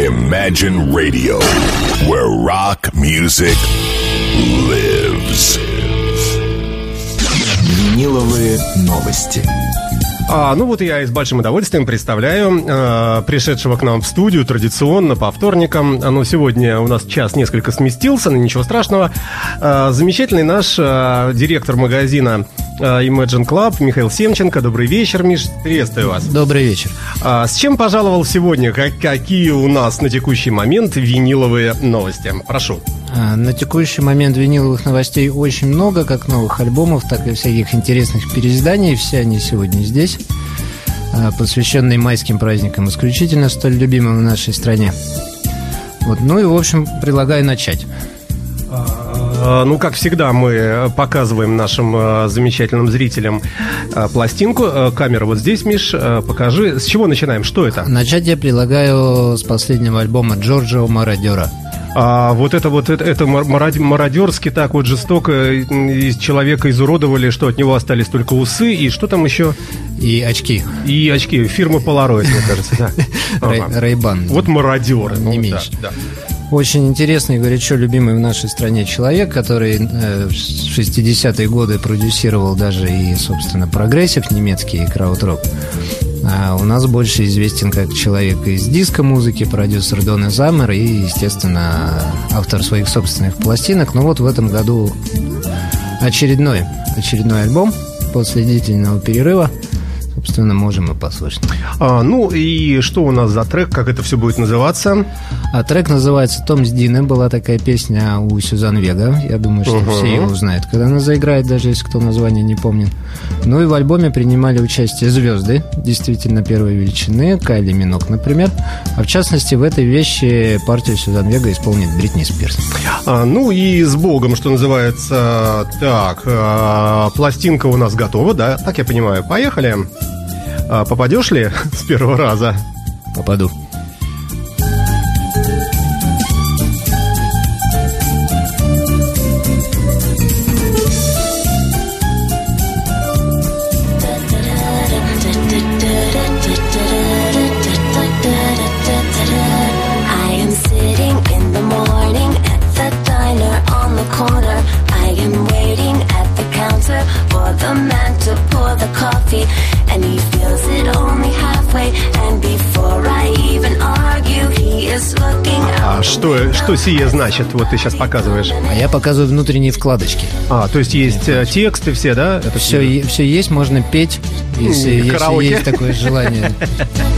Imagine Radio, where rock music lives. Виниловые новости. А, ну вот я и с большим удовольствием представляю э, пришедшего к нам в студию традиционно по вторникам. А, ну, сегодня у нас час несколько сместился, но ничего страшного. Э, замечательный наш э, директор магазина Imagine Club Михаил Семченко. Добрый вечер, Миш. Приветствую вас. Добрый вечер. А, с чем пожаловал сегодня? Как, какие у нас на текущий момент виниловые новости? Прошу. А, На текущий момент виниловых новостей очень много, как новых альбомов, так и всяких интересных переизданий. Все они сегодня здесь, а, посвященные майским праздникам, исключительно столь любимым в нашей стране. Вот, ну и, в общем, предлагаю начать. Э, Ну, как всегда, мы показываем нашим э, замечательным зрителям э, пластинку. Э, Камера вот здесь, Миш, э, покажи. С чего начинаем? Что это? Начать я предлагаю с последнего альбома Джорджо Мородера. А, вот это вот это, это мар- марод- мародерски так вот жестоко из человека изуродовали, что от него остались только усы и что там еще? И очки. И очки фирмы Polaroid, мне кажется. Ray-Ban. Вот мародеры. Не ну, меньше. Очень интересный и горячо любимый в нашей стране человек, который э, в 60-е годы продюсировал даже и, собственно, прогрессив немецкий и краут-рок. А у нас больше известен как человек из диско-музыки, продюсер Дона Заммер и, естественно, автор своих собственных пластинок. Но вот в этом году очередной, очередной альбом после длительного перерыва. Собственно, можем и послушать. А, ну и что у нас за трек, как это все будет называться? А трек называется «Том с Диной». Была такая песня у Сюзан Вега. Я думаю, что Мгм. все его знают, когда она заиграет, даже если кто название не помнит. Ну и в альбоме принимали участие звезды, действительно первой величины, Кайли Минок, например. А в частности, в этой вещи партию Сюзан Вега исполнит Бритни Спирс. А, ну и с Богом, что называется. Так, а, пластинка у нас готова, да? Так я понимаю. Поехали. А, попадешь ли с первого раза? Попаду. Что, сие значит? Вот ты сейчас показываешь. А я показываю внутренние вкладочки. А, то есть есть э, тексты все, да? Это Все, все есть, можно петь, если, если караоке. есть такое желание.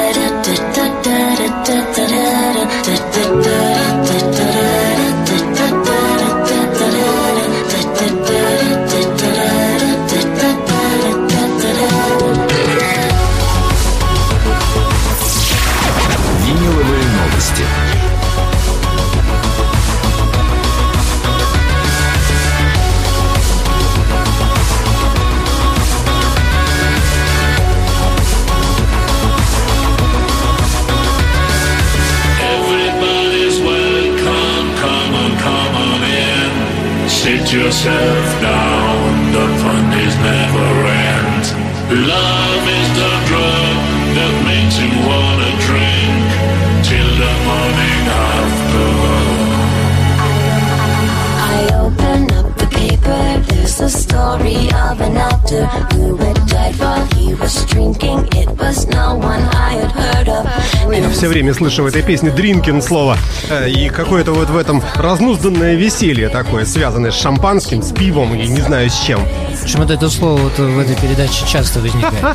время слышу в этой песне «дринкин» слово. Э, И какое-то вот в этом разнузданное веселье такое, связанное с шампанским, с пивом и не знаю с чем. Почему-то это слово вот в этой передаче часто возникает.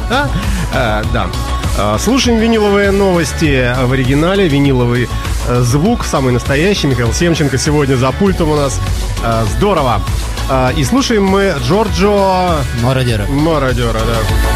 Э, да. Э, Слушаем виниловые новости в оригинале, виниловый звук, самый настоящий. Михаил Семченко сегодня за пультом у нас. Здорово. И слушаем мы Джорджо Мародера. Мародера, да.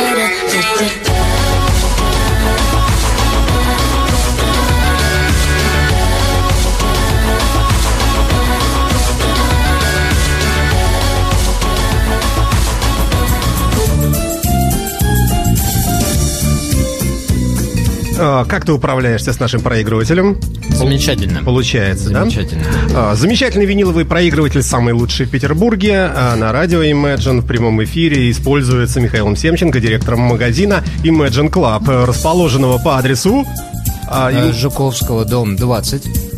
Как ты управляешься с нашим проигрывателем? Замечательно. Получается, да? Замечательно. А, Замечательный виниловый проигрыватель, самый лучший в Петербурге, а, на радио Imagine в прямом эфире используется Михаилом Семченко, директором магазина Imagine Club, расположенного по адресу а, Жуковского, дом 20.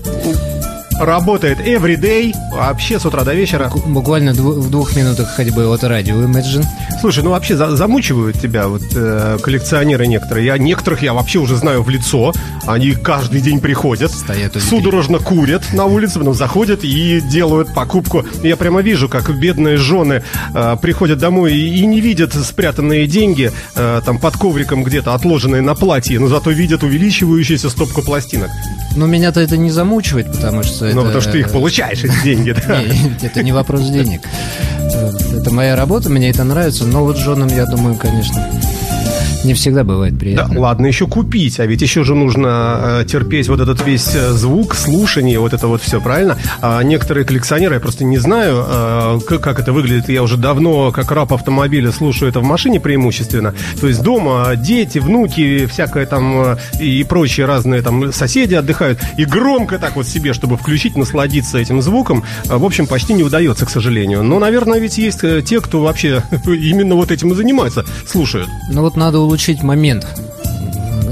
Работает every day, вообще с утра до вечера. Буквально дв- в двух минутах ходьбы от радио Imagine. Слушай, ну вообще за- замучивают тебя вот э, коллекционеры некоторые. Я некоторых я вообще уже знаю в лицо. Они каждый день приходят, Стоят судорожно курят на улице, потом заходят и делают покупку. Я прямо вижу, как бедные жены э, приходят домой и, и не видят спрятанные деньги э, там под ковриком где-то отложенные на платье, но зато видят увеличивающуюся стопку пластинок. Но меня-то это не замучивает, потому что это... Ну, потому что ты их получаешь, эти деньги, да. Это не вопрос денег. Э, Это моя работа, мне это нравится. Но вот с женам, я думаю, конечно, не всегда бывает Да, приятно. ладно, еще купить, а ведь еще же нужно э, терпеть вот этот весь э, звук, слушание, вот это вот все, правильно? А некоторые коллекционеры, я просто не знаю, э, как, как это выглядит, я уже давно, как раб автомобиля, слушаю это в машине преимущественно. То есть дома дети, внуки, всякое там э, и прочие разные там соседи отдыхают, и громко так вот себе, чтобы включить, насладиться этим звуком, э, в общем, почти не удается, к сожалению. Но, наверное, ведь есть те, кто вообще именно вот этим и занимается, слушают. Ну вот надо улучшить момент.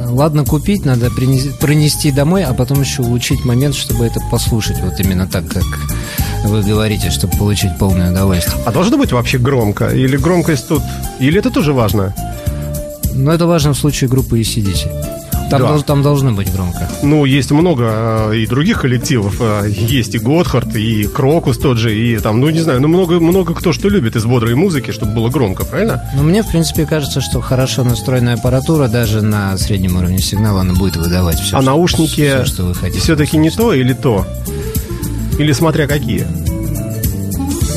Ладно купить, надо принес- пронести домой, а потом еще улучшить момент, чтобы это послушать. Вот именно так, как вы говорите, чтобы получить полное удовольствие. А должно быть вообще громко? Или громкость тут... Или это тоже важно? Но это важно в случае группы ACDC. Там, Да. дол- там должно быть громко. Ну, есть много э, и других коллективов. Э, Есть и Готхард, и Крокус тот же, и там, ну, не знаю, ну, много, много кто что любит из бодрой музыки, чтобы было громко, правильно? Но мне, в принципе, кажется, что хорошо настроенная аппаратура даже на среднем уровне сигнала она будет выдавать все. а наушники все, что вы хотите. все-таки не то или то? Или смотря какие?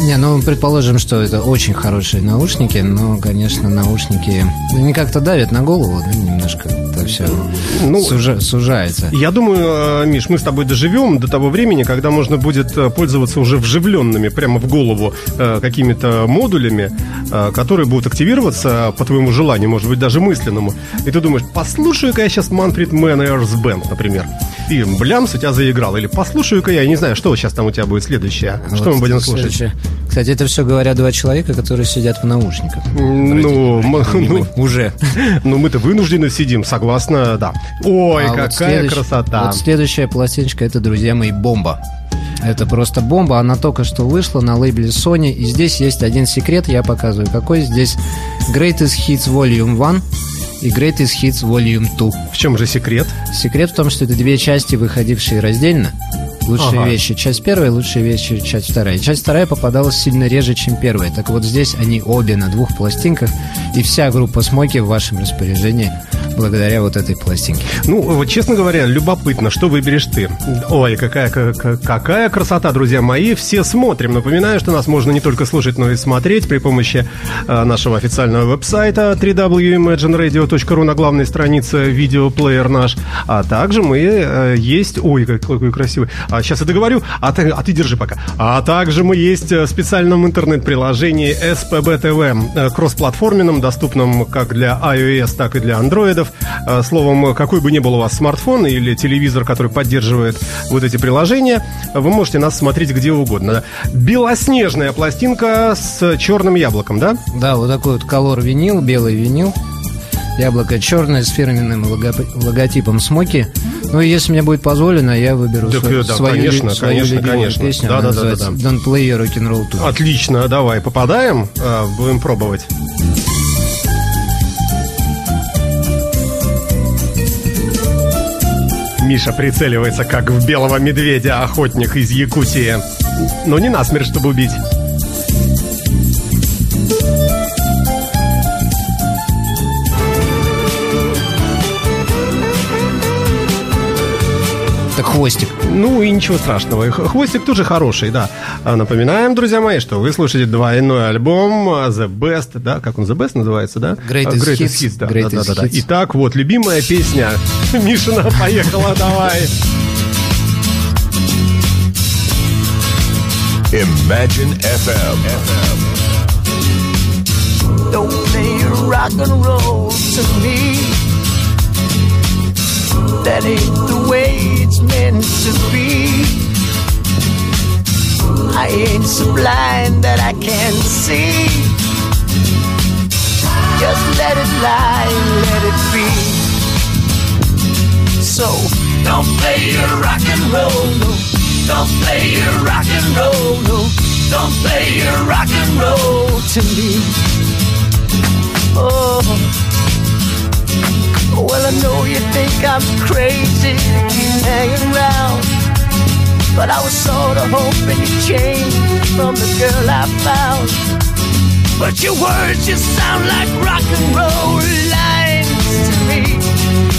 Не, ну, предположим, что это очень хорошие наушники, но, конечно, наушники они как-то давят на голову, да, немножко это все Ну, сужается. Я думаю, э, Миш, мы с тобой доживем до того времени, когда можно будет э, пользоваться уже вживленными прямо в голову э, какими-то модулями, которые будут активироваться по твоему желанию, может быть, даже мысленному. И ты думаешь, послушаю-ка я сейчас Манфред Мэн Эрс Бенд, например. И блямс у тебя заиграл. Или послушаю-ка я, я не знаю, что сейчас там у тебя будет следующее. Что Вот мы будем слушать? следующее. Кстати, это все говорят два человека, которые сидят в наушниках. Ну, ну, Уже. ну, мы-то вынуждены сидим, согласно, да. Ой, А вот какая следующ- красота. Вот следующая пластиночка, это, друзья мои, бомба. Это просто бомба, она только что вышла на лейбле Sony, и здесь есть один секрет, я показываю какой. Здесь Greatest Hits Volume 1 и Greatest Hits Volume 2. В чем же секрет? Секрет в том, что это две части, выходившие раздельно. Лучшие Ага. вещи, часть первая, лучшие вещи, часть вторая. Часть вторая попадалась сильно реже, чем первая. Так вот здесь они обе на двух пластинках, и вся группа Смоки в вашем распоряжении благодаря вот этой пластинке. Ну, вот, честно говоря, любопытно, что выберешь ты. Ой, какая, ка- какая красота, друзья мои. Все смотрим. Напоминаю, что нас можно не только слушать, но и смотреть при помощи э, нашего официального веб-сайта www.imagineradio.ru на главной странице видеоплеер наш. А также мы э, есть... Ой, какой, какой красивый. А, сейчас я договорю, а ты, а ты держи пока. А также мы есть в специальном интернет-приложении SPB TV, э, кроссплатформенном, доступном как для iOS, так и для андроидов. Э, Словом, какой бы ни был у вас смартфон или телевизор, который поддерживает вот эти приложения, вы можете нас смотреть где угодно. Белоснежная пластинка с черным яблоком, да? Да, вот такой вот колор винил, белый винил. Яблоко черное с фирменным лого- логотипом Смоки. Ну, и если мне будет позволено, я выберу Так, свою, э, да, свою, конечно, свою конечно, любимую конечно. песню. Да, да, да, да, называется Don't Play Rock'n'Roll Tune. Отлично, давай, попадаем, а, будем пробовать. Миша прицеливается, как в белого медведя охотник из Якутии. Но не насмерть, чтобы убить. Это хвостик. Ну и ничего страшного. Хвостик тоже хороший, да. А Напоминаем, друзья мои, что вы слушаете двойной альбом а, The Best, да, как он The Best называется, да? Greatest А, Greatest Hits. Hits, да, Greatest да, да, да, да. Hits. Итак, вот любимая песня Мишина поехала, давай. Imagine FM. Don't play rock and roll to me. That ain't the way it's meant to be. I ain't so blind that I can't see. Just let it lie, let it be. So don't play your rock and roll, no. Don't play your rock and roll, no. Don't play your rock and roll to me. I'm crazy to keep hanging around. But I was sort of hoping you'd change from the girl I found. But your words just sound like rock and roll lines to me.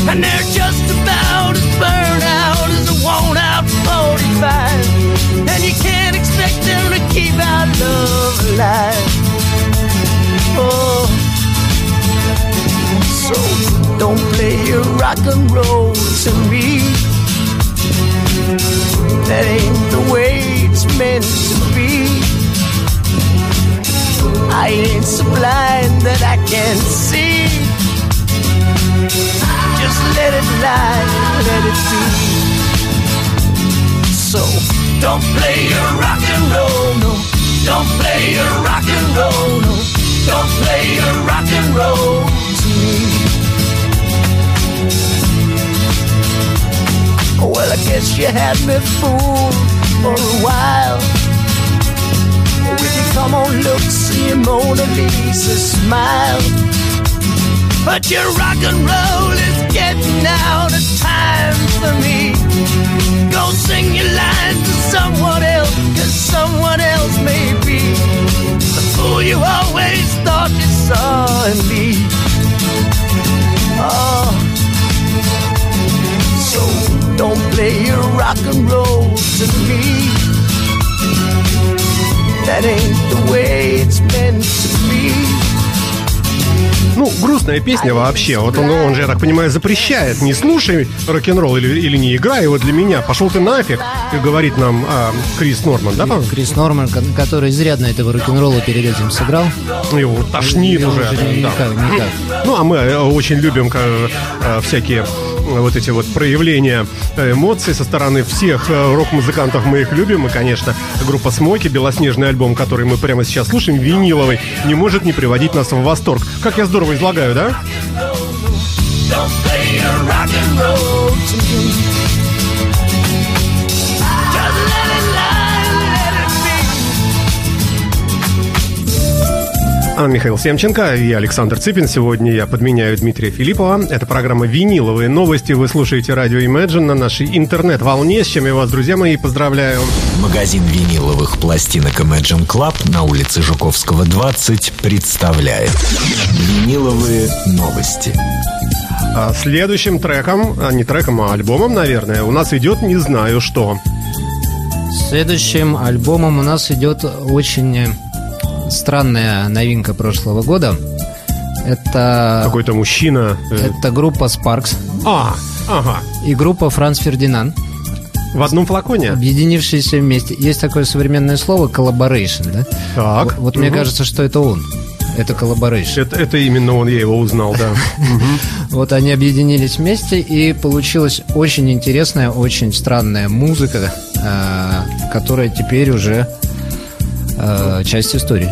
And they're just about as burned out as a worn out 45. And you can't expect them to keep our love alive. Oh. So don't play your rock and roll to me. That ain't the way it's meant to be. I ain't so blind that I can't see. Just let it lie, let it be. So don't play your rock and roll, no. Don't play your rock and roll, no. Don't play your rock and roll. Well, I guess you had me fooled for a while. With your come on looks and your Mona Lisa smile. But your rock and roll is getting out of time for me. Go sing your lines to someone else, cause someone else may be the fool you always thought you saw in me. Oh, so don't play your rock and roll to me. That ain't the way it's meant to be. Ну, грустная песня вообще. Вот он, он же, я так понимаю, запрещает. Не слушай рок-н-ролл или, или не играй его для меня. Пошел ты нафиг, как говорит нам а, Крис Норман, да, по-моему? Крис Норман, ко- который изрядно этого рок-н-ролла перед этим сыграл. Его тошнит Его уже. уже да. никак, никак. Ну, а мы э, очень любим ка- э, всякие вот эти вот проявления э, эмоций со стороны всех э, рок-музыкантов. Мы их любим. И, конечно, группа Смоки, белоснежный альбом, который мы прямо сейчас слушаем, виниловый, не может не приводить нас в восторг. Как я здорово излагаю, да? Don't play your rock and roll to А, Михаил Семченко и Александр Цыпин. Сегодня я подменяю Дмитрия Филиппова. Это программа «Виниловые новости». Вы слушаете радио Imagine на нашей интернет-волне, с чем я вас, друзья мои, поздравляю. Магазин виниловых пластинок Imagine Club на улице Жуковского, 20 представляет Виниловые новости. А следующим треком, а не треком, а альбомом, наверное, у нас идет «Не знаю что». Следующим альбомом у нас идет очень э, странная новинка прошлого года. Это, Какой-то мужчина... э, это группа Sparks А, ага. и группа Франц Фердинанд, В одном флаконе? объединившиеся вместе. Есть такое современное слово collaboration, да? Так. Вот, вот мне Мгм. кажется, что это он. Это collaboration. Это, это именно он, я его узнал, да. Вот они объединились вместе, и получилась очень интересная, очень странная музыка, э, которая теперь уже э, часть истории.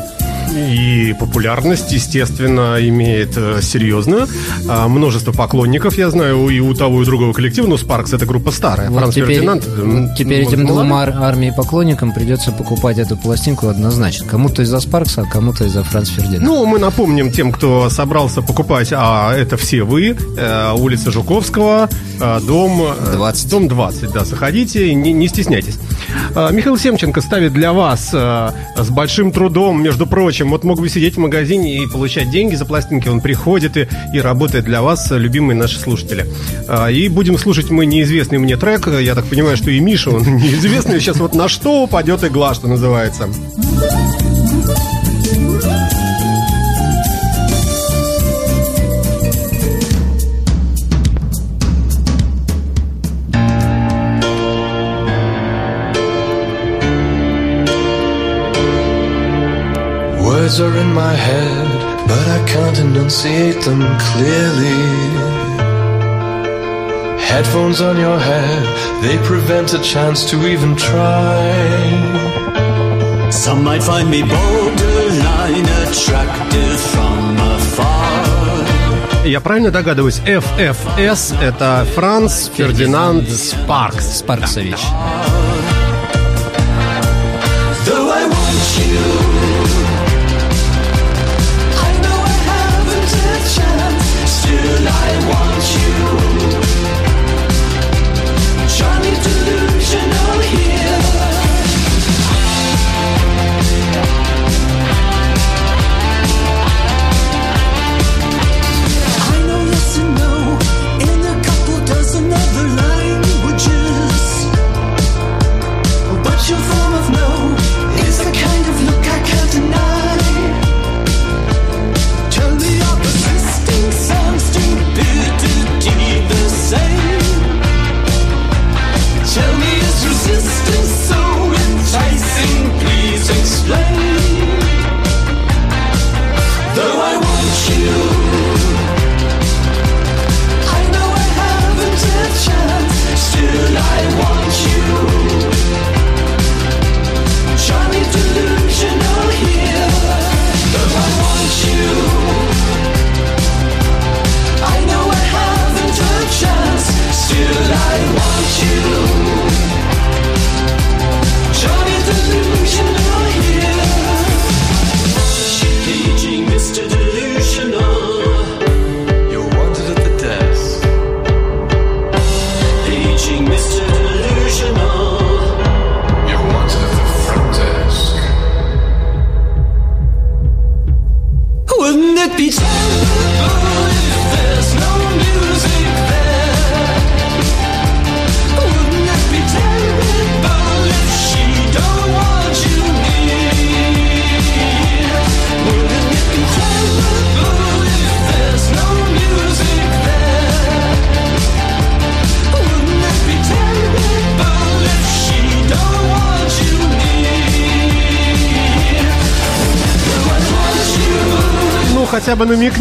И популярность, естественно, имеет э, серьезную. А, множество поклонников, я знаю, и у того, и у другого коллектива. Ну, Спаркс это группа старая. Вот Франц теперь, Фердинанд. м, теперь этим двум ар- армии поклонникам придется покупать эту пластинку однозначно. Кому-то из-за Спаркса, а кому-то из-за Франц Фердинанда. Ну, мы напомним тем, кто собрался покупать, а это все вы, э, улица Жуковского, э, дом... э, 20. Дом 20, да, заходите, не, не стесняйтесь. Э, Михаил Семченко ставит для вас э, с большим трудом, между прочим, вот мог бы сидеть в магазине и получать деньги за пластинки, он приходит и, и работает для вас, любимые наши слушатели. Э, И будем слушать мы неизвестный мне трек, я так понимаю, что и Миша, он неизвестный, сейчас вот на что упадет игла, что называется. Words are in my head, but I can't enunciate them clearly. Headphones on your head, they prevent a chance to even try. Some might find me borderline attractive from afar. Я правильно догадываюсь, FFS это Франц Фердинанд Спаркс. Спарксович. Though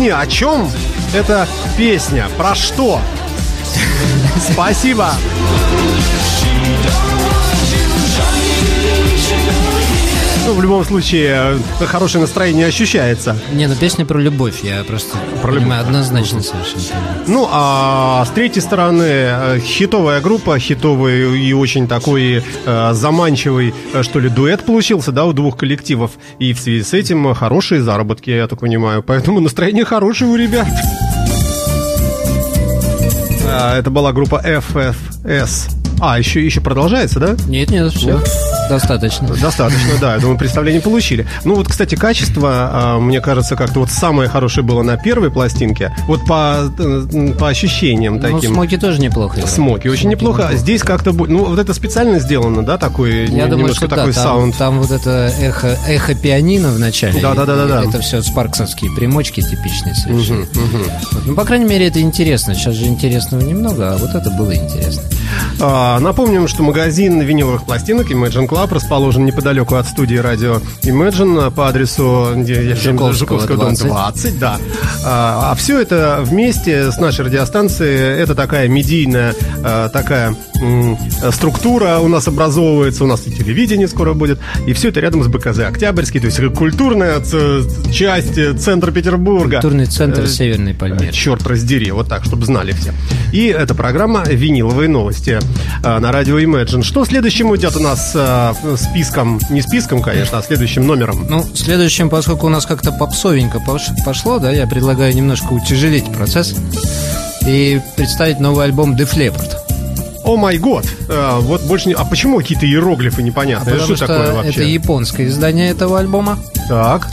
Намекни, о чем эта песня, про что? Спасибо. Ну, в любом случае, э, хорошее настроение ощущается. Не, ну песня про любовь, я просто Про понимаю, однозначно совершенно. Ну, а с третьей стороны, э, хитовая группа, хитовый и очень такой э, заманчивый, э, что ли, дуэт получился, да, у двух коллективов. И в связи с этим хорошие заработки, я так понимаю. Поэтому настроение хорошее у ребят. А, Это была группа FFS. А, еще, еще продолжается, да? Нет, нет, все. Достаточно. Достаточно, да, я думаю, представление получили. Ну вот, кстати, качество, а, мне кажется, как-то вот самое хорошее было на первой пластинке. Вот по, э, по ощущениям Ну, таким. смоки тоже неплохо. играют. Смоки очень неплохо. А Здесь как-то... бу- Ну, вот это специально сделано, да, такой Я думаю, немножко что такой да, там, саунд. там вот это эхо, эхо пианино в начале. Да-да-да-да-да. Это все спарксовские примочки типичные совершенно. Вот, Ну, по крайней мере, это интересно. Сейчас же интересного немного, а вот это было интересно. А, Напомним, что магазин виниловых пластинок Imagine Club расположен неподалеку от студии радио Imagine по адресу Жуковского, Жуковского дом 20. 20, да. А, все это вместе с нашей радиостанцией, это такая медийная а, такая структура у нас образовывается, у нас и телевидение скоро будет, и все это рядом с БКЗ Октябрьский, то есть культурная часть э, центра Петербурга. Культурный центр Э, Северной Пальмиры. Черт раздери, вот так, чтобы знали все. И это программа «Виниловые новости» э, на радио Imagine. Что следующим идет у нас э, списком? Не списком, конечно, а следующим номером. Ну, следующим, поскольку у нас как-то попсовенько пош- пошло, да, я предлагаю немножко утяжелить процесс и представить новый альбом Def Leppard. О май год! Э, Вот больше не... А почему какие-то иероглифы непонятные? Потому что, такое что вообще? это японское издание этого альбома. Так.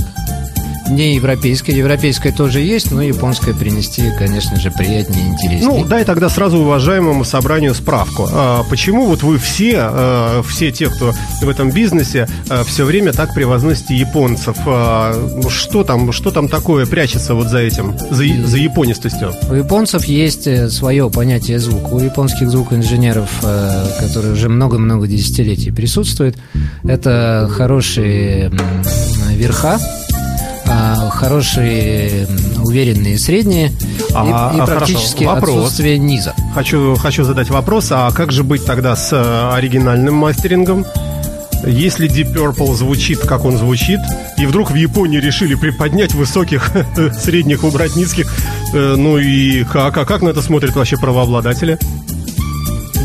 Не европейское. Европейское тоже есть, но японское принести, конечно же, приятнее и интереснее. Ну, дай тогда сразу уважаемому собранию справку. А, почему вот вы все, э, все те, кто в этом бизнесе, все время так превозносите японцев? А, ну, что там, что там такое прячется вот за этим, за, за японистостью? У японцев есть э, свое понятие звука. У японских звукоинженеров, э, которые уже много-много десятилетий присутствуют, это хорошие верха, а, хорошие уверенные средние и- А, и, а, практически хорошо. Вопрос. отсутствие низа. Хочу, хочу задать вопрос, а как же быть тогда с э, оригинальным мастерингом? Если Deep Purple звучит, как он звучит, и вдруг в Японии решили приподнять высоких, средних, убрать низких, э, ну и как, а как на это смотрят вообще правообладатели?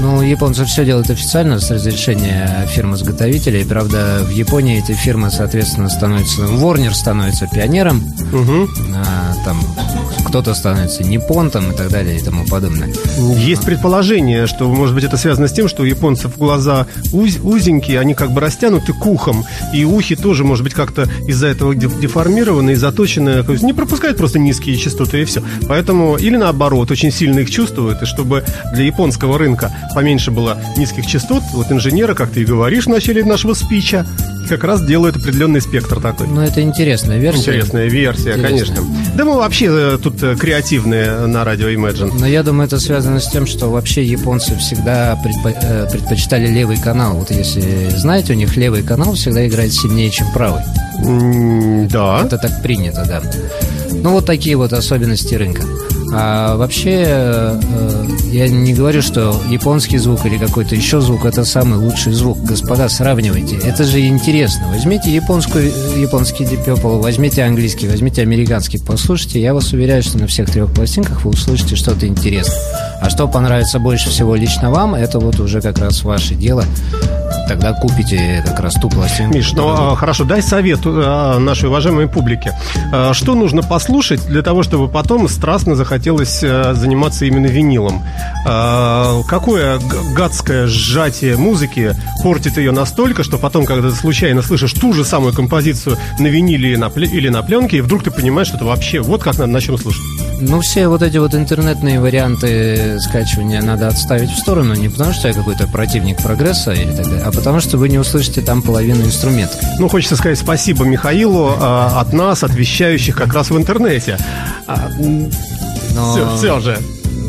Ну, японцы все делают официально с разрешения фирм-изготовителей. Правда, в Японии эти фирмы, соответственно, становятся... Warner становится пионером, Мгм. а, там кто-то становится Ниппон там, и так далее и тому подобное. Есть предположение, что, может быть, это связано с тем, что у японцев глаза уз- узенькие, они как бы растянуты к ухам, и ухи тоже, может быть, как-то из-за этого де- деформированы и заточены, не пропускают просто низкие частоты и все. Поэтому, или наоборот, очень сильно их чувствуют, и чтобы для японского рынка поменьше было низких частот, вот инженеры, как ты и говоришь в начале нашего спича, как раз делают определенный спектр такой. Ну, это интересная версия. Интересная версия, Интересная. конечно. Да мы вообще э, тут э, креативные на радио Imagine. Но я думаю, это связано с тем, что вообще японцы всегда предпо- э, предпочитали левый канал. Вот если знаете, у них левый канал всегда играет сильнее, чем правый. М, Да. Это так принято, да. Ну, вот такие вот особенности рынка. А вообще, э, я не говорю, что японский звук или какой-то еще звук это самый лучший звук. Господа, сравнивайте. Это же интересно. Возьмите японскую, японский Purple, возьмите английский, возьмите американский, послушайте. Я вас уверяю, что на всех трех пластинках вы услышите что-то интересное. А что понравится больше всего лично вам, это вот уже как раз ваше дело. Тогда купите как раз ту пластинку. Миш, ну которую- а, хорошо, дай совет а, нашей уважаемой публике. А, Что нужно послушать для того, чтобы потом страстно захотелось а, заниматься именно винилом? Какое гадское сжатие музыки портит ее настолько, что потом, когда ты случайно слышишь ту же самую композицию на виниле или на, или на пленке, и вдруг ты понимаешь, что это вообще вот как надо начнем слушать. Ну, все вот эти вот интернетные варианты скачивания надо отставить в сторону, не потому что я какой-то противник прогресса или так далее, а потому что вы не услышите там половину инструментов. Ну, хочется сказать спасибо Михаилу а, от нас, от вещающих как раз в интернете. Но, Все, же.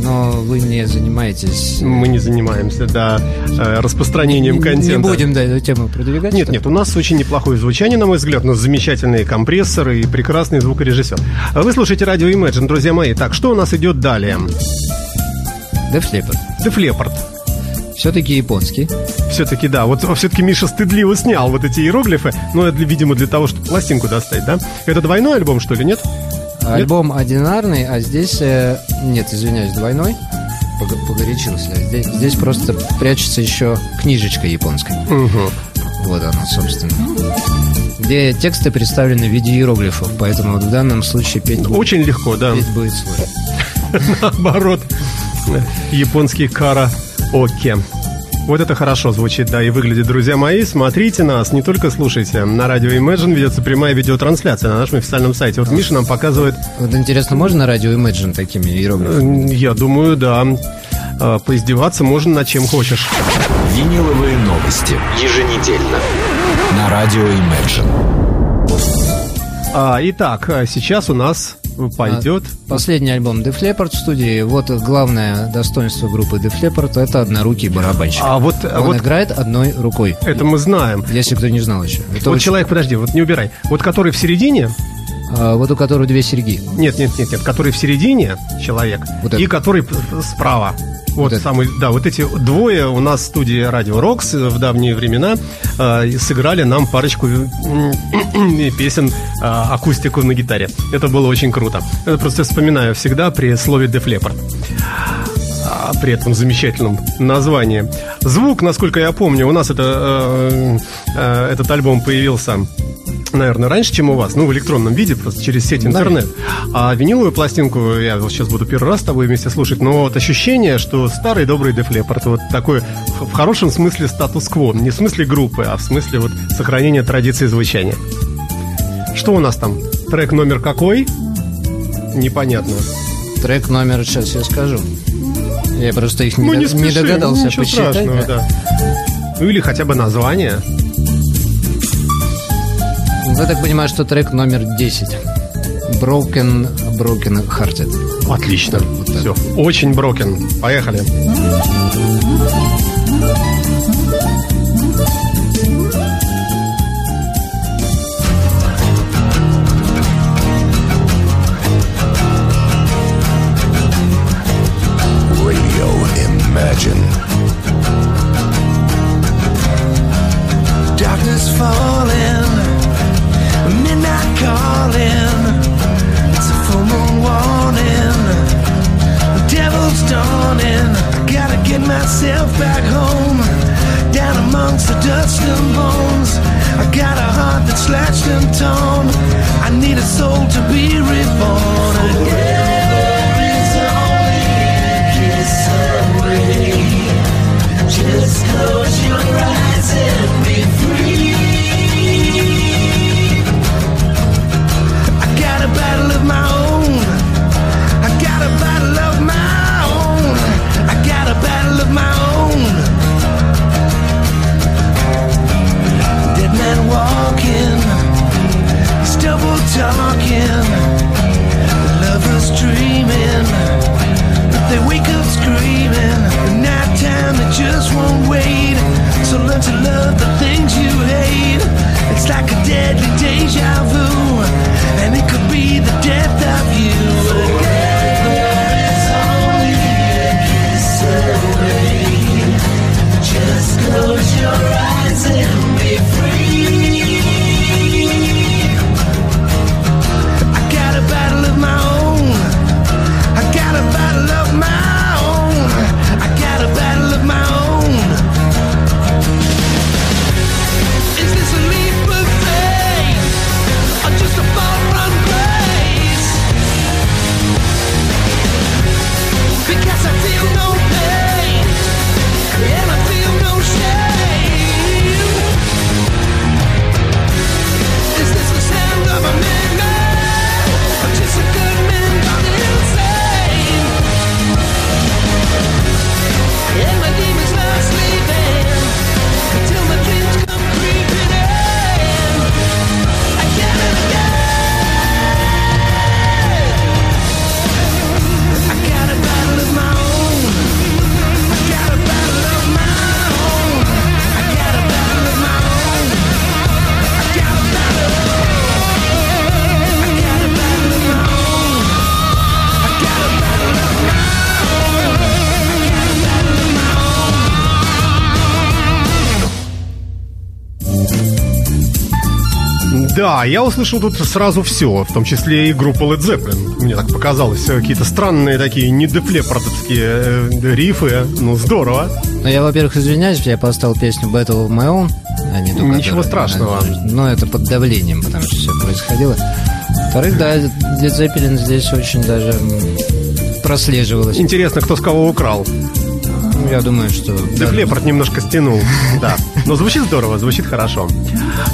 но вы не занимаетесь... Мы не занимаемся, да, э, распространением не, контента. не будем, да, эту тему продвигать. Нет, нет, у нас очень неплохое звучание, на мой взгляд, у нас замечательные компрессоры и прекрасный звукорежиссер. А Вы слушаете радио Imagine, друзья мои. Так, что у нас идет далее? Def Leppard. Все-таки японский. Все-таки, да, вот все-таки Миша стыдливо снял вот эти иероглифы, но это, видимо, для того, чтобы пластинку достать, да? Это двойной альбом, что ли, нет? Альбом одинарный, а здесь... э, нет, извиняюсь, двойной. Пог- Погорячился. Здесь, здесь просто прячется еще книжечка японская. Угу. Вот она, собственно. Где тексты представлены в виде иероглифов, поэтому вот в данном случае петь, будет- Очень легко, да. петь будет сложно. Наоборот. Японский кара оке. Вот это хорошо звучит, да, и выглядит, друзья мои. Смотрите нас, не только слушайте. На радио Imagine ведется прямая видеотрансляция на нашем официальном сайте. Вот Миша нам показывает, Вот интересно, можно на радио Imagine такими иероглифами? я думаю, да, э, поиздеваться можно над чем хочешь. Виниловые новости. Еженедельно. На радио Imagine. А, итак, а, сейчас у нас пойдет. А, Последний альбом Def Leppard в студии. Вот главное достоинство группы Def Leppard это однорукий барабанщик. А вот, Он вот играет одной рукой. это мы знаем. Если кто не знал еще. Это Вот очень- человек, подожди, вот не убирай. Вот который в середине, а, вот у которого две серьги. нет, нет, нет, нет, который в середине человек Вот и который справа. Вот, этот. самый, да, вот эти двое у нас в студии Радио Рокс в давние времена э, сыграли нам парочку песен э, акустику на гитаре. Это было очень круто. Это просто вспоминаю всегда при слове Def Leppard. А, при этом замечательном названии. Звук, насколько я помню, у нас это, э, э, этот альбом появился, наверное, раньше, чем у вас, ну, в электронном виде, просто через сеть интернет. А виниловую пластинку я сейчас буду первый раз с тобой вместе слушать, но вот ощущение, что старый добрый Def Leppard, вот такой в хорошем смысле статус-кво, не в смысле группы, а в смысле вот сохранения традиции звучания. Что у нас там? Трек номер какой? Непонятно. Трек номер, сейчас я скажу. Я просто их не, ну, не, не спеши, догадался ничего посчитать. да. да. Ну или хотя бы название. Я так понимаю, что трек номер 10. Broken, Broken Hearted. Отлично. Вот. Все. Очень брокен. Поехали. Radio symptoms Да, я услышал тут сразу все, в том числе и группу Led Zeppelin. Мне так показалось. э, Какие-то странные такие, не дефлепортовские э, рифы. Ну, здорово. Ну, я, во-первых, извиняюсь, я поставил песню Battle of My Own, а не ту, Ничего которая- страшного. Но это под давлением, потому что все происходило. Во-вторых, да, Led Zeppelin здесь очень даже прослеживалось. Интересно, кто с кого украл. Ну, Я думаю, что... Да, Клепорт немножко стянул, да. Но звучит здорово, звучит хорошо.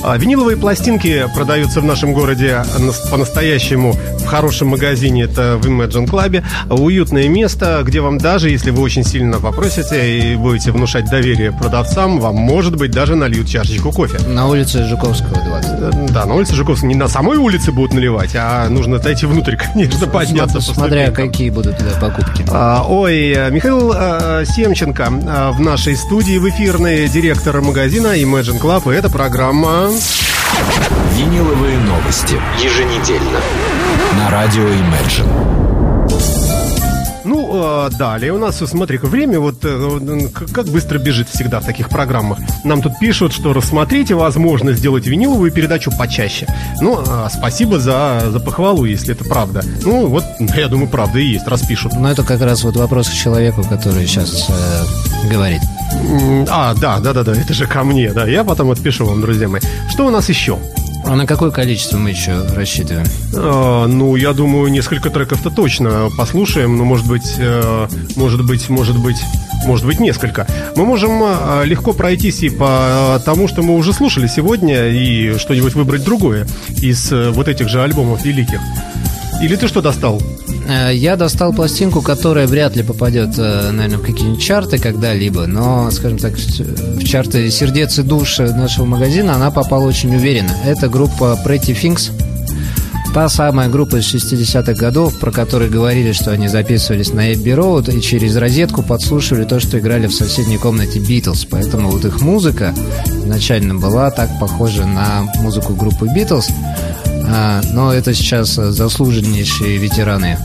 А, Виниловые пластинки продаются в нашем городе нас- по-настоящему в хорошем магазине, это в Imagine Club. Уютное место, где вам даже, если вы очень сильно попросите и будете внушать доверие продавцам, вам, может быть, даже нальют чашечку кофе. На улице Жуковского 20. Э, Да, на улице Жуковского не на самой улице будут наливать, а нужно зайти внутрь, конечно, подняться. по Смотря какие будут туда покупки. А, ой, э, Михаил э, Семченко э, в нашей студии в эфирной директор магазина Imagine Club. И это программа... Виниловые новости. Еженедельно. На радио Imagine. Ну, э, далее у нас, смотри-ка, время вот э, как быстро бежит всегда в таких программах. Нам тут пишут, что рассмотрите возможность сделать виниловую передачу почаще. Ну, э, спасибо за, за похвалу, если это правда. Ну, вот, я думаю, правда и есть, раз пишут. Но это как раз вот вопрос к человеку, который сейчас э, говорит. А, да, да, да, да, это же ко мне, да. Я потом отпишу вам, друзья мои. Что у нас еще? А на какое количество мы еще рассчитываем? А, ну, я думаю, несколько треков-то точно послушаем, но может быть, э, может быть, может быть, может быть, несколько. Мы можем э, легко пройтись и по тому, что мы уже слушали сегодня, и что-нибудь выбрать другое из э, вот этих же альбомов великих. Или ты что достал? Э, Я достал пластинку, которая вряд ли попадет, э, наверное, в какие-нибудь чарты когда-либо, но, скажем так, в чарты сердец и душ нашего магазина она попала очень уверенно. Это группа Pretty Things. Та самая группа из 60-х годов, про которую говорили, что они записывались на Эбби Роуд и через розетку подслушивали то, что играли в соседней комнате Битлз. Поэтому вот их музыка изначально была так похожа на музыку группы Битлз. А, но это сейчас э, заслуженнейшие ветераны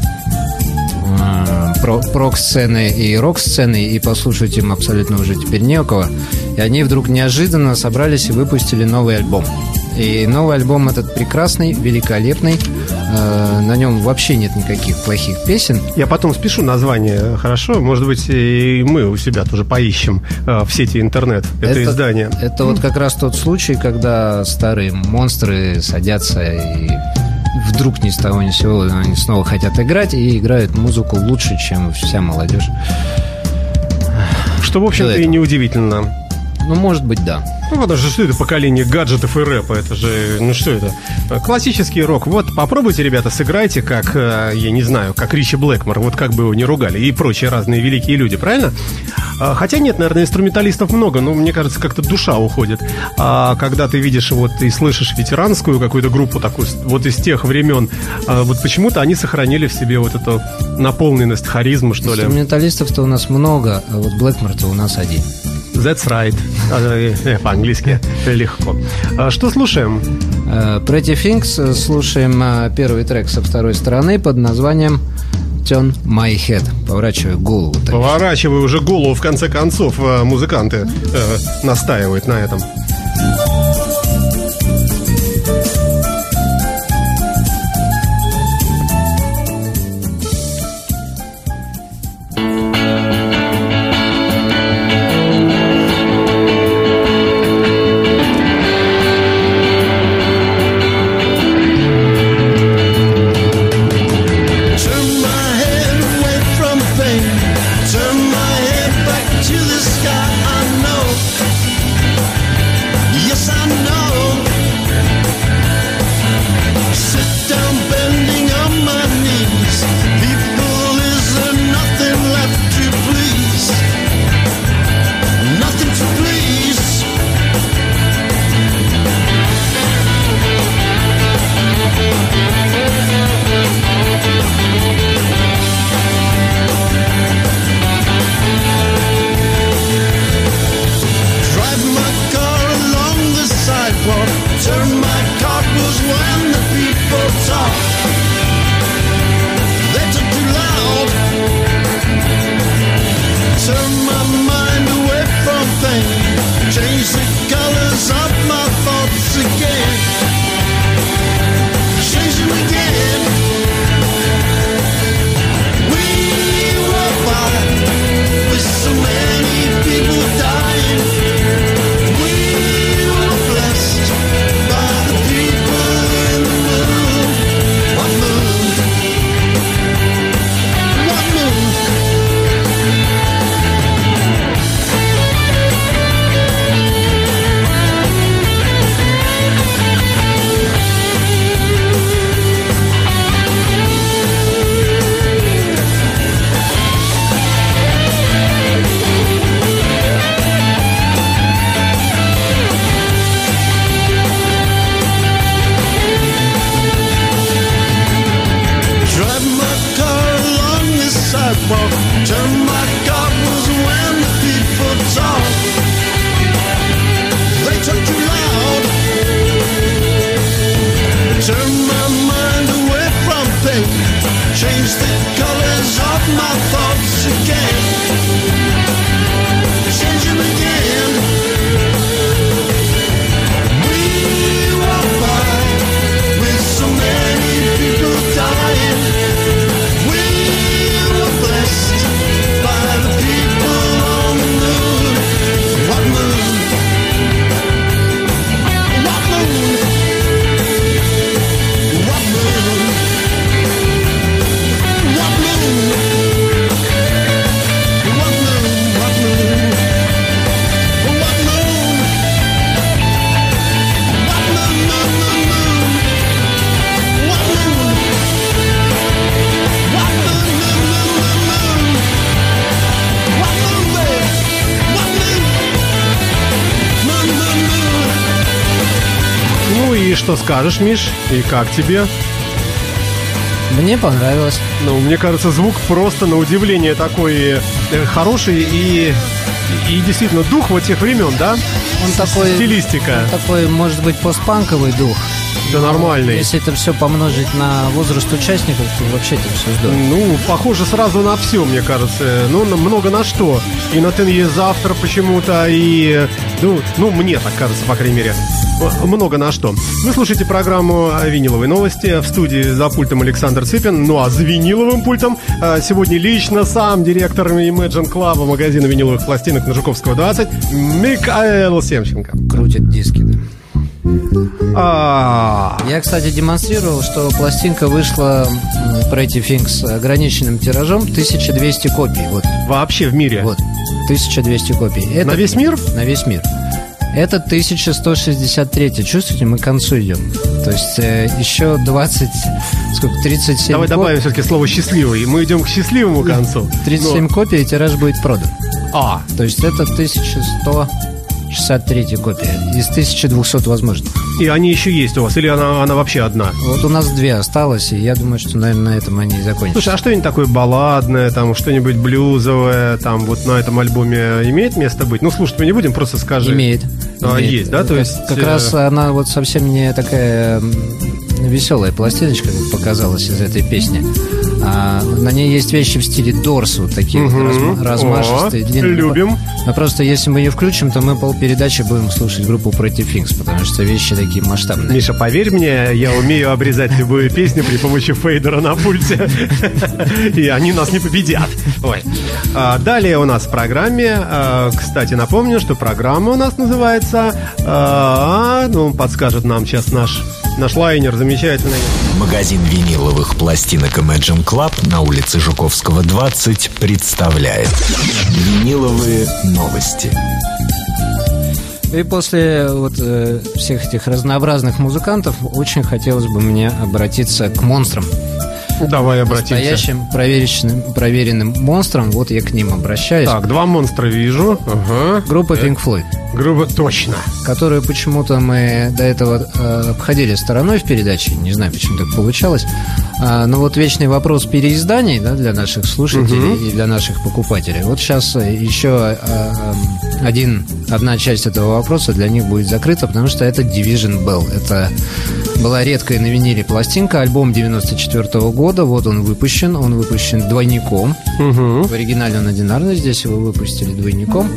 э, про- прок-сцены и рок-сцены, и послушать им абсолютно уже теперь не у кого. И они вдруг неожиданно собрались и выпустили новый альбом. И новый альбом этот прекрасный, великолепный. Э, на нем вообще нет никаких плохих песен. Я потом спешу название, хорошо? Может быть, и мы у себя тоже поищем э, в сети интернет это, издание. Это вот как раз тот случай, когда старые монстры садятся и вдруг ни с того ни с сего они снова хотят играть и играют музыку лучше, чем вся молодежь. Что, в общем-то, и неудивительно. Ну, может быть, да. Ну, потому что что это поколение гаджетов и рэпа? Это же, ну что это? Классический рок. Вот попробуйте, ребята, сыграйте, как, э, я не знаю, как Ричи Блэкмор, вот как бы его не ругали, и прочие разные великие люди, правильно? А, Хотя нет, наверное, инструменталистов много, но мне кажется, как-то душа уходит. А когда ты видишь вот и слышишь ветеранскую какую-то группу такую, вот из тех времен, а, вот почему-то они сохранили в себе вот эту наполненность, харизму, что ли. Инструменталистов-то у нас много, а вот Блэкмор-то у нас один. That's right. Э, э, По-английски легко. А, Что слушаем? Э, Pretty Things слушаем первый трек со второй стороны под названием Turn My Head. Поворачиваю голову. так. Поворачивай уже голову, в конце концов, музыканты э, настаивают на этом. Что скажешь, Миш? И как тебе? Мне понравилось. Ну, мне кажется, звук просто на удивление такой э, хороший и, и действительно дух вот тех времен, да? Он такой, Стилистика. он такой, может быть, постпанковый дух. Да нормальный. Если это все помножить на возраст участников, то вообще это все здорово. Ну, похоже сразу на все, мне кажется. Ну, много на что. И на Ten Years After почему-то, и... Ну, ну, мне так кажется, по крайней мере. Много на что. Вы слушаете программу «Виниловые новости». В студии за пультом Александр Цыпин. Ну, а за виниловым пультом э, сегодня лично сам директор Imagine Club магазина виниловых пластинок на Жуковского 20 Михаил Семченко. Крутит диски, да. А, Я, кстати, демонстрировал, что пластинка вышла Pretty Things ограниченным тиражом 1200 копий. Вот, вообще в мире. вот, 1200 копий. Это- На весь мир? На весь мир. Это 1163. Чувствуете, мы к концу идем. То есть э, еще 20, сколько, 37 Давай коп- добавим все-таки слово «счастливый». Мы идем к счастливому концу. 37 Ну, копий, и тираж будет продан. А, То есть это 1163 копия из 1200 возможных. и они еще есть у вас? Или она, она вообще одна? Вот у нас две осталось, и я думаю, что, наверное, на этом они и закончатся. Слушай, а что-нибудь такое балладное, там что-нибудь блюзовое, там вот на этом альбоме имеет место быть? Ну, слушать мы не будем, просто скажи. Имеет. А, Имеет. есть, да? То Как- есть, Как э, раз она вот совсем не такая веселая пластиночка, как показалось из этой песни. А на ней есть вещи в стиле Дорс, вот такие вот Мгм. разма- размашистые, О, длинные. любим. Но просто если мы ее включим, то мы полпередачи будем слушать группу Pretty Things, потому что вещи такие масштабные. Миша, поверь мне, я умею обрезать любую песню при помощи фейдера на пульте. И они нас не победят. Ой. А, Далее у нас в программе, а, кстати, напомню, что программа у нас называется, а, ну, подскажет нам сейчас наш, наш лайнер замечательный. Магазин виниловых пластинок Imagine Club на улице Жуковского 20 представляет Виниловые новости. И после вот э, всех этих разнообразных музыкантов очень хотелось бы мне обратиться к монстрам. Давай обратимся. Настоящим проверенным, проверенным монстрам. Вот я к ним обращаюсь. Так, два монстра вижу. Ага. Группа Pink Floyd, Грубо точно. которую почему-то мы до этого э, обходили стороной в передаче. Не знаю, почему так получалось. А, но вот вечный вопрос переизданий да, для наших слушателей и для наших покупателей. Вот сейчас еще э, один, одна часть этого вопроса для них будет закрыта, потому что это Division Bell. Это была редкая на виниле пластинка, альбом 94 года. Вот он выпущен. Он выпущен двойником. В оригинале он одинарный, здесь его выпустили двойником.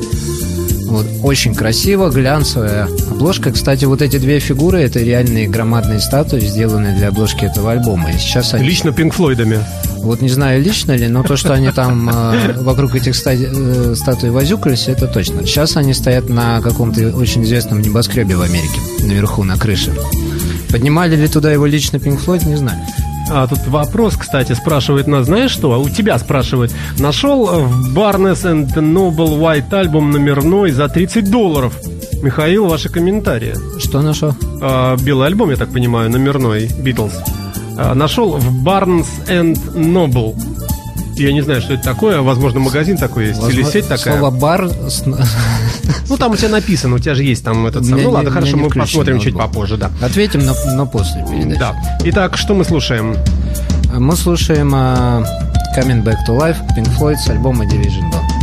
Вот, очень красиво, глянцевая обложка. Кстати, вот эти две фигуры это реальные громадные статуи, сделанные для обложки этого альбома. И сейчас они, Лично Пинк Флойдами. вот не знаю лично ли, но то, что они там э, вокруг этих ста- э, статуй возюкались, это точно. Сейчас они стоят на каком-то очень известном небоскребе в Америке, наверху, на крыше. Поднимали ли туда его лично Пинк Флойд, не знаю. А тут вопрос, кстати, спрашивает нас, знаешь что? А У тебя спрашивает. Нашел в Barnes and Noble White альбом номерной за 30 долларов. Михаил, ваши комментарии. Что нашел? А, белый альбом, я так понимаю, номерной, Beatles. А, нашел в Barnes and Noble. Я не знаю, что это такое. Возможно, магазин такой есть. Возможно, или сеть такая. Слово бар. Ну, там у тебя написано, у тебя же есть там этот сам. Ну ладно, хорошо, мы посмотрим чуть попозже, да. Ответим на, на после. Да. Итак, что мы слушаем? Мы слушаем uh, Coming Back to Life Pink Floyd с альбома Division 2.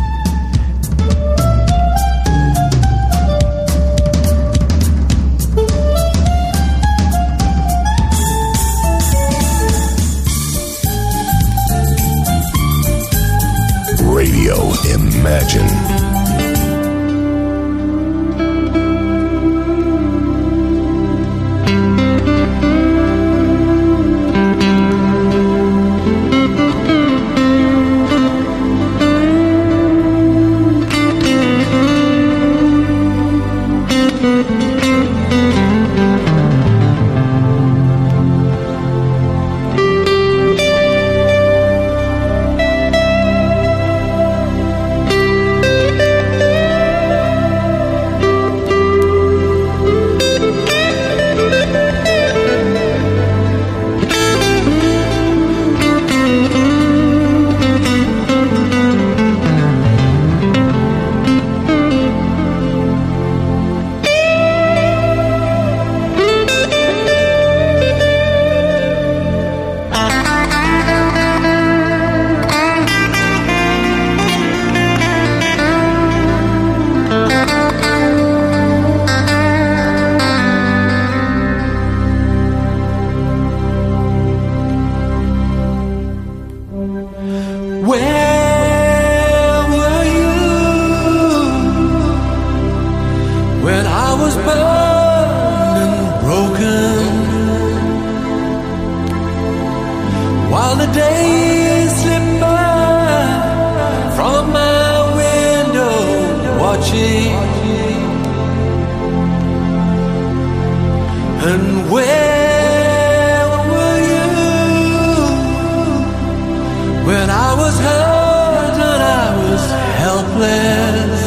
Imagine. The days slip by from my window, watching. And where were you when I was hurt and I was helpless?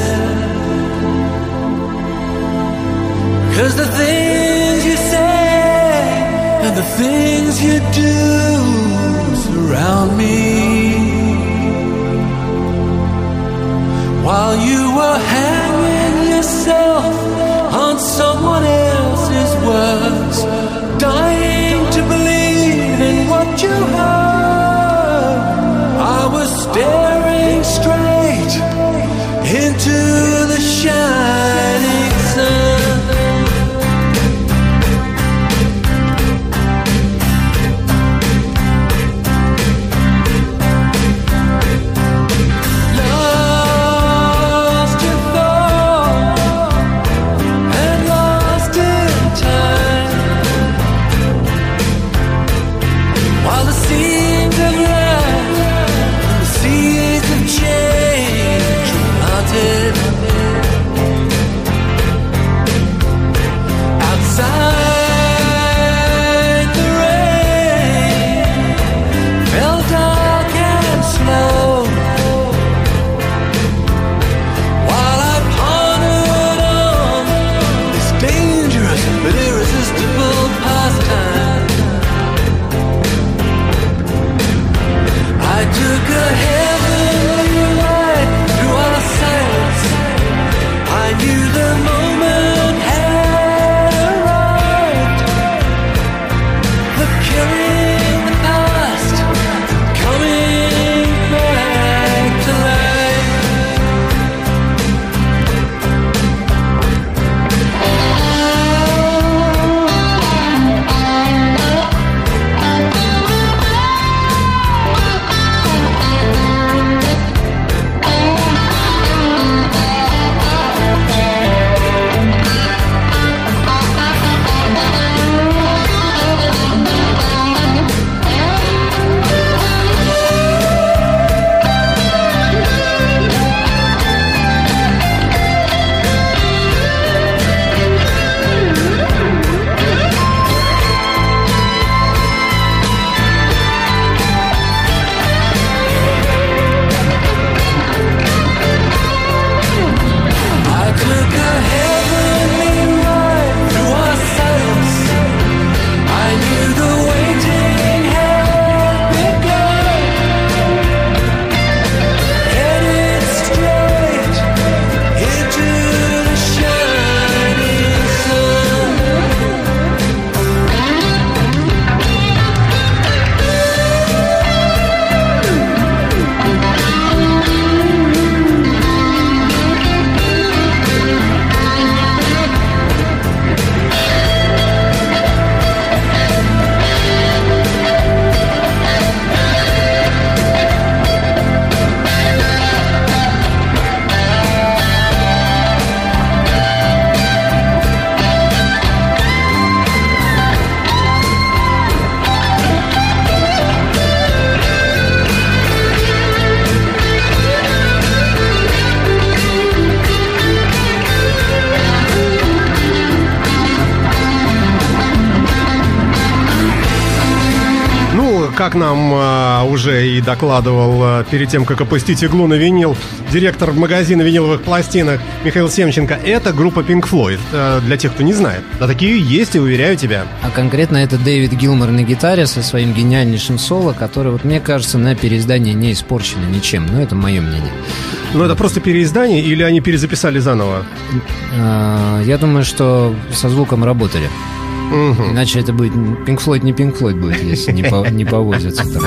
Cause the things you say and the things you do surround me. While you were hanging yourself как нам а, уже и докладывал а, перед тем, как опустить иглу на винил, директор магазина виниловых пластинок Михаил Семченко, это группа Pink Floyd, а, для тех, кто не знает. Да такие есть, и уверяю тебя. А конкретно это Дэвид Гилмор на гитаре со своим гениальнейшим соло, который, вот мне кажется, на переиздании не испорчено ничем. Но это мое мнение. Но это просто переиздание или они перезаписали заново? А, Я думаю, что со звуком работали. Мгм. Иначе это будет Pink Floyd не Pink Floyd будет, если не повозятся там.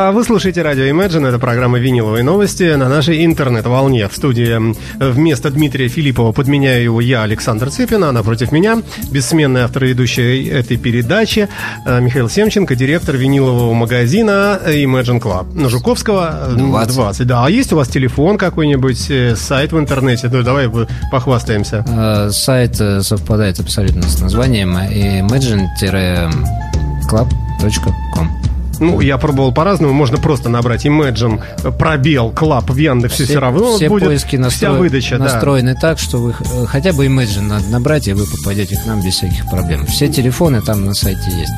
А вы слушаете радио Imagine, это программа «Виниловые новости» на нашей интернет-волне. В студии м, вместо Дмитрия Филиппова подменяю его я, Александр Цыпин, а напротив меня бессменный автор и ведущий этой передачи э, Михаил Семченко, директор винилового магазина Imagine Club. На Жуковского э, 20. 20. Да, а есть у вас телефон какой-нибудь, э, сайт в интернете? Ну, давай э, похвастаемся. Сайт э, совпадает абсолютно с названием э, imagine-club.com Ну, я пробовал по-разному. Можно просто набрать Imagine э, пробел Club в Яндексе. Все, равно все будет поиски вся настро- выдача. да. настроены так, что вы э, хотя бы Imagine надо набрать, и вы попадете к нам без всяких проблем. Все телефоны там на сайте есть.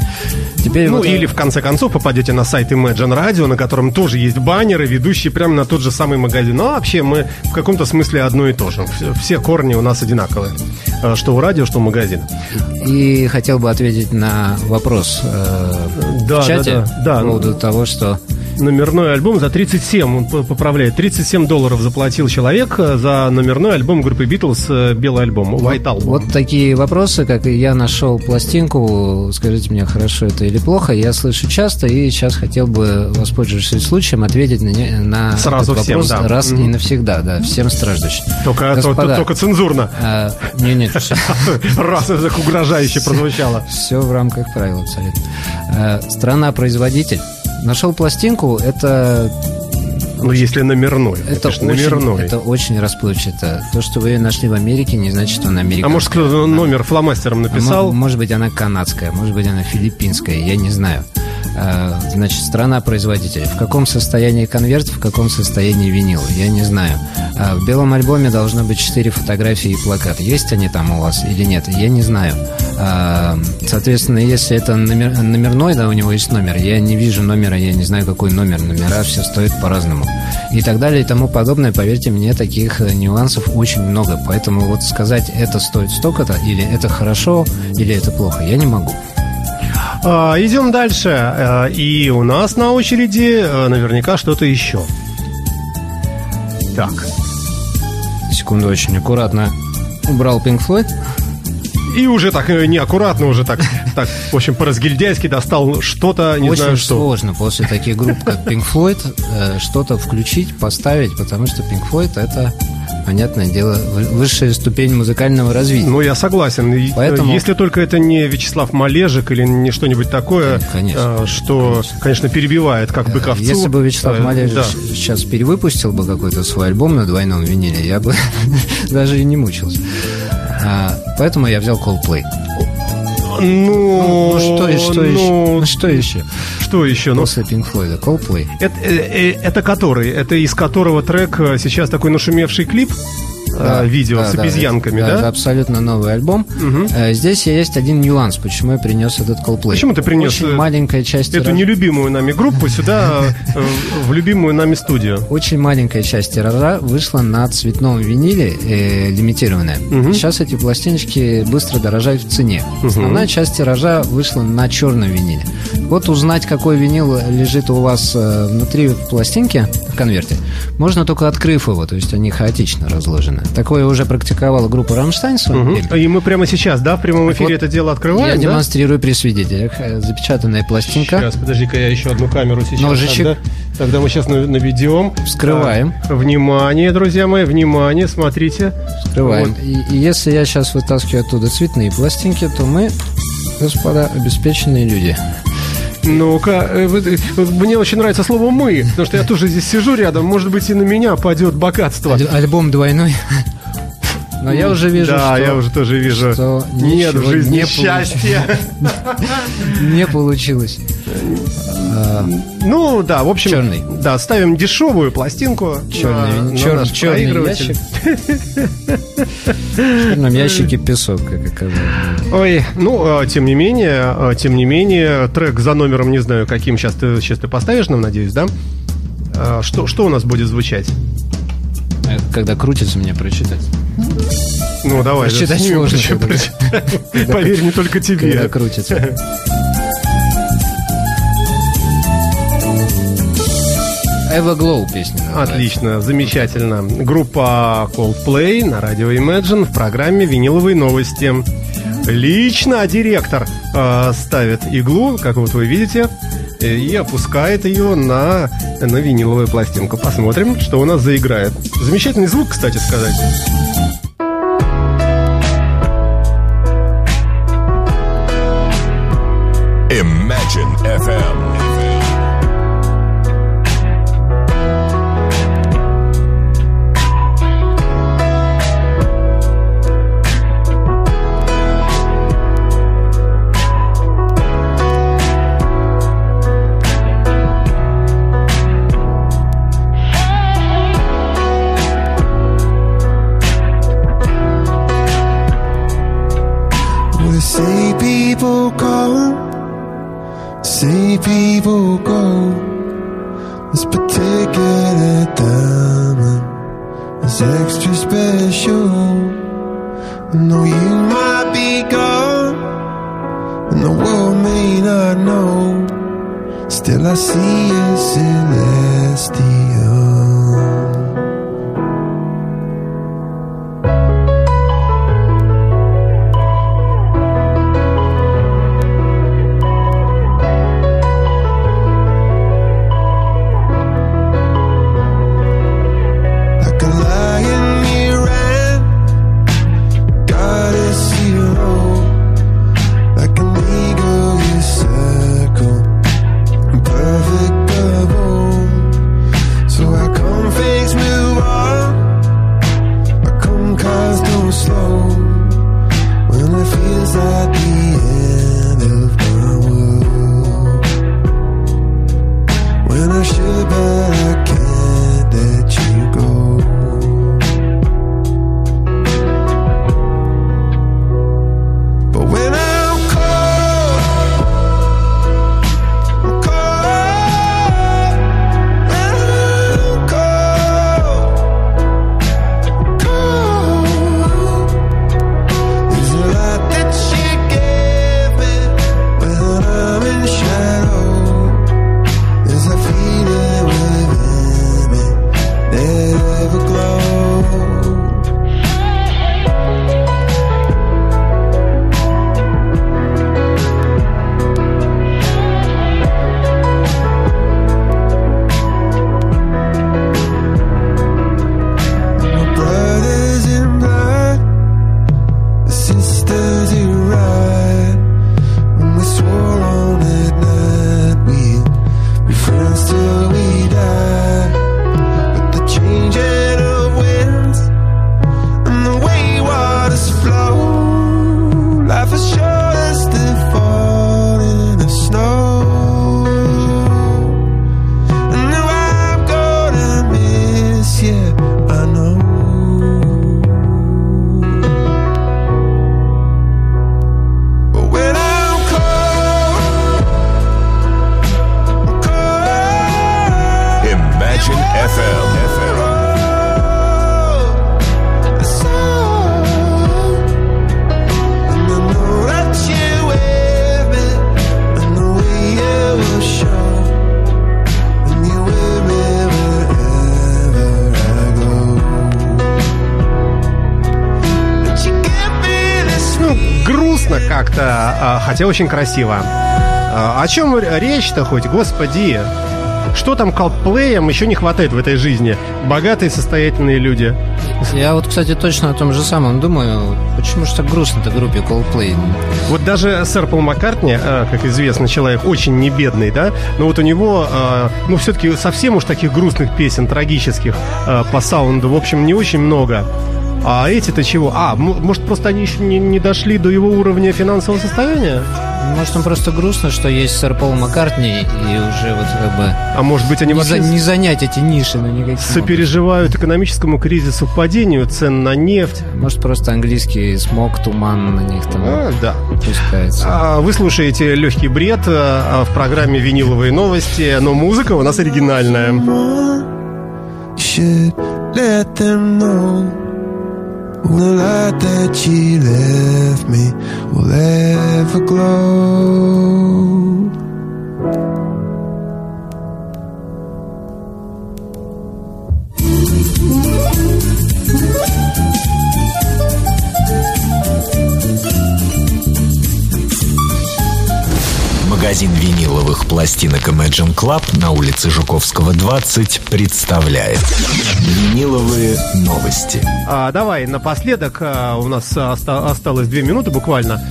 Теперь Ну, вот, э, или в конце концов попадете на сайт Imagine Radio, на котором тоже есть баннеры, ведущие прямо на тот же самый магазин. Ну, а вообще мы в каком-то смысле одно и то же. Все, все корни у нас одинаковые. Что у радио, что у магазина. И хотел бы ответить на вопрос э, Да, в чате да, да, да. По поводу того, что Номерной альбом за 37, он поправляет, 37 долларов заплатил человек э, за номерной альбом группы Beatles, э, белый альбом, White Album. вот такие вопросы, как и я нашел пластинку, скажите мне, хорошо это или плохо, я слышу часто, и сейчас хотел бы, воспользовавшись случаем, ответить на, не- на Сразу этот всем, вопрос да. раз Мгм. и навсегда, да, всем страждущим. Только, то- Господа, то- только цензурно. а, не, нет, Раз это угрожающе прозвучало. Все в рамках правил абсолютно. Э, Страна-производитель. Нашел пластинку, это Ну, если номерной. это очень, номерной. это очень расплывчато. То, что вы ее нашли в Америке, не значит, что она А американская. может, кто-то номер фломастером А написал? может быть, она канадская, может быть, она филиппинская, я не знаю. Э, Значит, страна-производитель. В каком состоянии конверт, в каком состоянии винил, я не знаю. А В белом альбоме должно быть четыре фотографии и плакат. Есть они там у вас или нет, я не знаю. А, Соответственно, если это номер- номерной, да, у него есть номер, я не вижу номера, я не знаю, какой номер. Номера все стоят по-разному. И так далее, и тому подобное. Поверьте мне, таких э, нюансов очень много. Поэтому вот сказать, это стоит столько-то, или это хорошо, или это плохо, я не могу. А, идем дальше. А, и у нас на очереди а, наверняка что-то еще. Так. Секунду, очень аккуратно убрал Pink Floyd. И уже так э, неаккуратно, уже так, так, в общем, по-разгильдяйски достал что-то, не Очень знаю что. сложно после таких групп, как Pink Floyd, э, что-то включить, поставить, потому что Pink Floyd это, понятное дело, вы- высшая ступень музыкального развития. Ну, я согласен. Э, Поэтому- Если только это не Вячеслав Малежик или не что-нибудь такое, Конечно. э, что, конечно, перебивает, как бы ковцу. Если бы Вячеслав Э, Малежич да. сейчас перевыпустил бы какой-то свой альбом на двойном виниле, я бы даже и не мучился. А, поэтому я взял Coldplay. Ну, Ну что, и- что еще? ну, Ну что еще? Что еще? Ну, После Pink Floyd, Coldplay. это, э, э, это который? Это из которого трек э, сейчас такой нашумевший клип? Э, видео Да, с да, обезьянками, это- да? Это абсолютно новый альбом. Э, Здесь есть один нюанс, почему я принес этот Coldplay. Почему ты принес, Очень э, маленькая часть Эту нелюбимую нами группу сюда, в любимую нами студию. Очень маленькая часть тиража вышла на цветном виниле, э, лимитированная. Сейчас эти пластиночки быстро дорожают в цене. Основная часть тиража вышла на черном виниле. Вот узнать, какой винил лежит у вас внутри в пластинке, в конверте, можно только открыв его, то есть они хаотично разложены. Такое уже практиковала группа «Рамштайн» в своем время. И мы прямо сейчас, да, в прямом эфире Вот это дело открываем, Я да? демонстрирую при свидетелях. Э, Запечатанная пластинка. Сейчас, подожди-ка, я еще одну камеру сейчас. Ножичек. Тогда, тогда мы сейчас на- наведем. Вскрываем. Так, внимание, друзья мои, внимание, смотрите. Открываем. Вот. И, и если я сейчас вытаскиваю оттуда цветные пластинки, то мы, господа, обеспеченные люди. Ну-ка, э, э, мне очень нравится слово «мы», потому что я тоже здесь сижу рядом, может быть, и на меня падет богатство. Аль- альбом двойной. Но я уже вижу, да, что я уже тоже вижу. что Нет в жизни не счастья. не получилось. Ну, да, в общем... Черный. Да, ставим дешевую пластинку. Черный, на- на чер- наш черный ящик. В черном ящике песок, как оказалось. Ой, ну, э, тем не менее, э, тем не менее, трек за номером, не знаю, каким сейчас ты, сейчас ты поставишь нам, надеюсь, да? Что, что у нас будет звучать? А Когда крутится, мне прочитать. Ну, давай. да, Прочитать снимем, сложно, когда-. Поверь, не только Когда тебе. крутится. Глоу песня. называется. Отлично, замечательно. Группа Coldplay на радио Imagine в программе «Виниловые новости». Лично директор э, ставит иглу, как вот вы видите, э, и опускает ее на, на виниловую пластинку. Посмотрим, что у нас заиграет. Замечательный звук, кстати сказать. Хотя очень красиво. А, О чем речь-то хоть, господи? Что там колдплеям еще не хватает в этой жизни? Богатые, состоятельные люди. Я вот, кстати, точно о том же самом думаю. Почему же так грустно-то группе Coldplay? Вот даже сэр Пол Маккартни, а, как известно, человек очень не бедный, да, но вот у него, а, ну, все-таки совсем уж таких грустных песен, трагических по саунду, в общем, не очень много. А эти-то чего? А, может, просто они еще не, не дошли до его уровня финансового состояния? Может, он просто грустно, что есть сэр Пол Маккартни, и уже вот как бы А может быть, они не, вообще за- не занять эти ниши, никаким образом. сопереживают экономическому кризису, падению цен на нефть? Может, просто английский смог, туман на них там А, да. пускается. А, Вы слушаете легкий бред а, в программе «Виниловые новости», но музыка у нас оригинальная. should let them know the light that she left me will ever glow. Магазин виниловых пластинок Imagine Club на улице Жуковского, 20 представляет Виниловые новости. А, давай, напоследок, а, у нас оста- осталось две минуты буквально.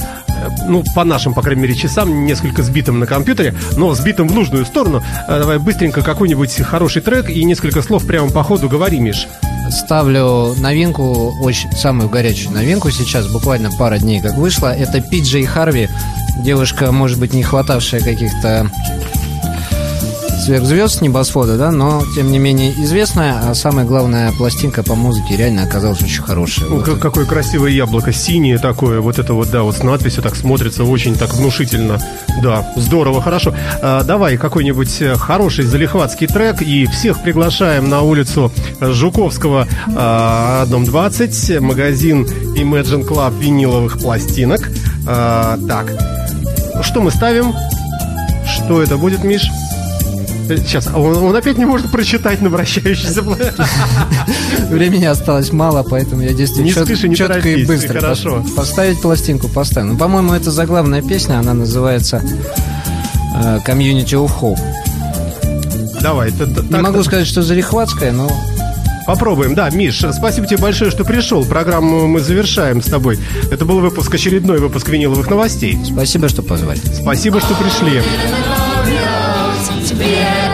Ну, по нашим, по крайней мере, часам, несколько сбитым на компьютере, но сбитым в нужную сторону. А, Давай быстренько какой-нибудь хороший трек и несколько слов прямо по ходу говори, Миш. Ставлю новинку, очень самую горячую новинку сейчас, буквально пара дней как вышла. Это Пиджей Харви, девушка, может быть, не хватавшая каких-то сверхзвезд небосвода, да, но тем не менее известная, а самая главная пластинка по музыке реально оказалась очень хорошая. Ну, Вот. как- какое красивое яблоко, синее такое, вот это вот, да, вот с надписью так смотрится очень так внушительно. Да, здорово, хорошо. А, давай какой-нибудь э, хороший залихватский трек и всех приглашаем на улицу Жуковского, а, дом 20, магазин Imagine Club виниловых пластинок. А, так, что мы ставим? Что это будет, Миш? Э, Сейчас, а он, он опять не может прочитать на вращающийся. Времени осталось мало, поэтому я действительно Не чет- спеши, не четко торопись, и быстро. хорошо. пос- Поставить пластинку поставим. Ну, по-моему, это заглавная песня, она называется э, Community of Hope. Давай, т- Не так- могу сказать, что зарихватская, но Попробуем, да, Миш, спасибо тебе большое, что пришел. Программу мы завершаем с тобой. Это был выпуск, очередной выпуск виниловых новостей. спасибо, что позвали. Спасибо, что пришли. to